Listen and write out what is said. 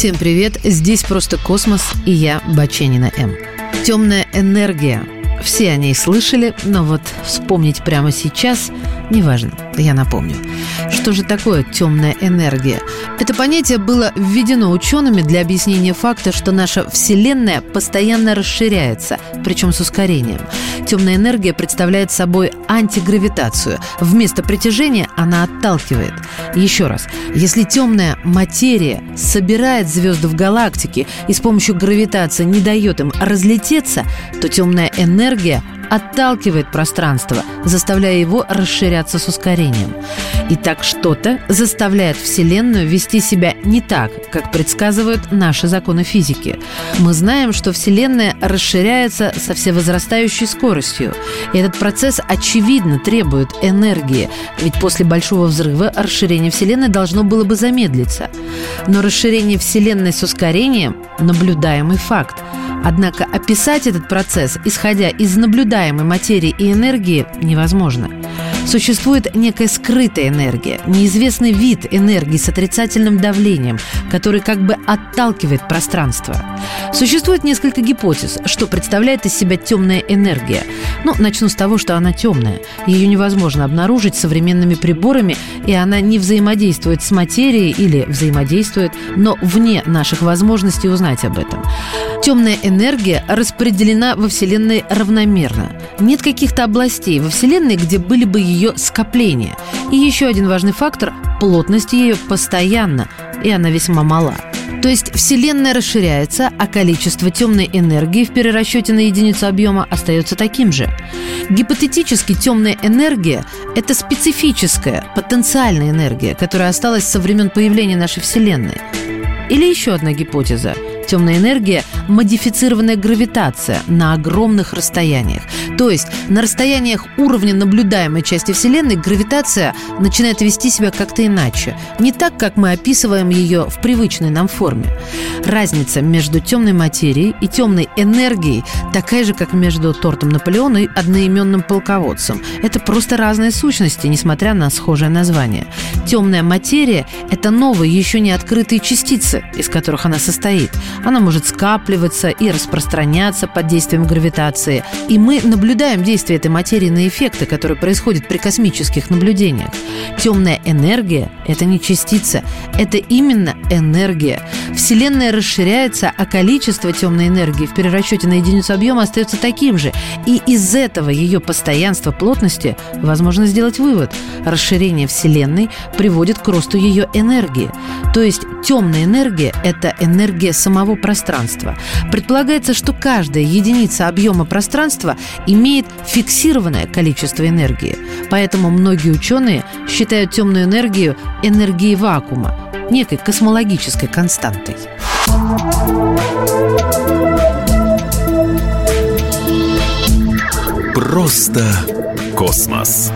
Всем привет, здесь просто космос и я, Баченина М. Темная энергия. Все о ней слышали, но вот вспомнить прямо сейчас неважно, я напомню. Что же такое темная энергия? Это понятие было введено учеными для объяснения факта, что наша Вселенная постоянно расширяется, причем с ускорением. Темная энергия представляет собой антигравитацию. Вместо притяжения она отталкивает. Еще раз, если темная материя собирает звезды в галактике и с помощью гравитации не дает им разлететься, то темная энергия отталкивает пространство, заставляя его расширяться с ускорением. И так что-то заставляет Вселенную вести себя не так, как предсказывают наши законы физики. Мы знаем, что Вселенная расширяется со всевозрастающей скоростью. И этот процесс очевидно требует энергии, ведь после Большого взрыва расширение Вселенной должно было бы замедлиться. Но расширение Вселенной с ускорением – наблюдаемый факт. Однако описать этот процесс, исходя из наблюдаемой материи и энергии, невозможно. Существует некая скрытая энергия, неизвестный вид энергии с отрицательным давлением, который как бы отталкивает пространство. Существует несколько гипотез, что представляет из себя темная энергия. Ну, начну с того, что она темная. Ее невозможно обнаружить современными приборами, и она не взаимодействует с материей или взаимодействует, но вне наших возможностей узнать об этом. Темная энергия распределена во Вселенной равномерно. Нет каких-то областей во Вселенной, где были бы ее скопления. И еще один важный фактор – плотность ее постоянна, и она весьма мала. То есть Вселенная расширяется, а количество темной энергии в перерасчете на единицу объема остается таким же. Гипотетически темная энергия – это специфическая, потенциальная энергия, которая осталась со времен появления нашей Вселенной. Или еще одна гипотеза – Темная энергия – модифицированная гравитация на огромных расстояниях. То есть на расстояниях уровня наблюдаемой части Вселенной гравитация начинает вести себя как-то иначе. Не так, как мы описываем ее в привычной нам форме. Разница между темной материей и темной энергией такая же, как между тортом Наполеона и одноименным полководцем. Это просто разные сущности, несмотря на схожее название. Темная материя – это новые, еще не открытые частицы, из которых она состоит. Она может скапливаться и распространяться под действием гравитации. И мы наблюдаем действие этой материи на эффекты, которые происходят при космических наблюдениях. Темная энергия – это не частица, это именно энергия. Вселенная расширяется, а количество темной энергии в перерасчете на единицу объема остается таким же. И из этого ее постоянства плотности возможно сделать вывод. Расширение Вселенной приводит к росту ее энергии. То есть темная энергия – это энергия самого пространства. Предполагается, что каждая единица объема пространства имеет фиксированное количество энергии. Поэтому многие ученые считают темную энергию энергией вакуума, некой космологической константой. Просто космос.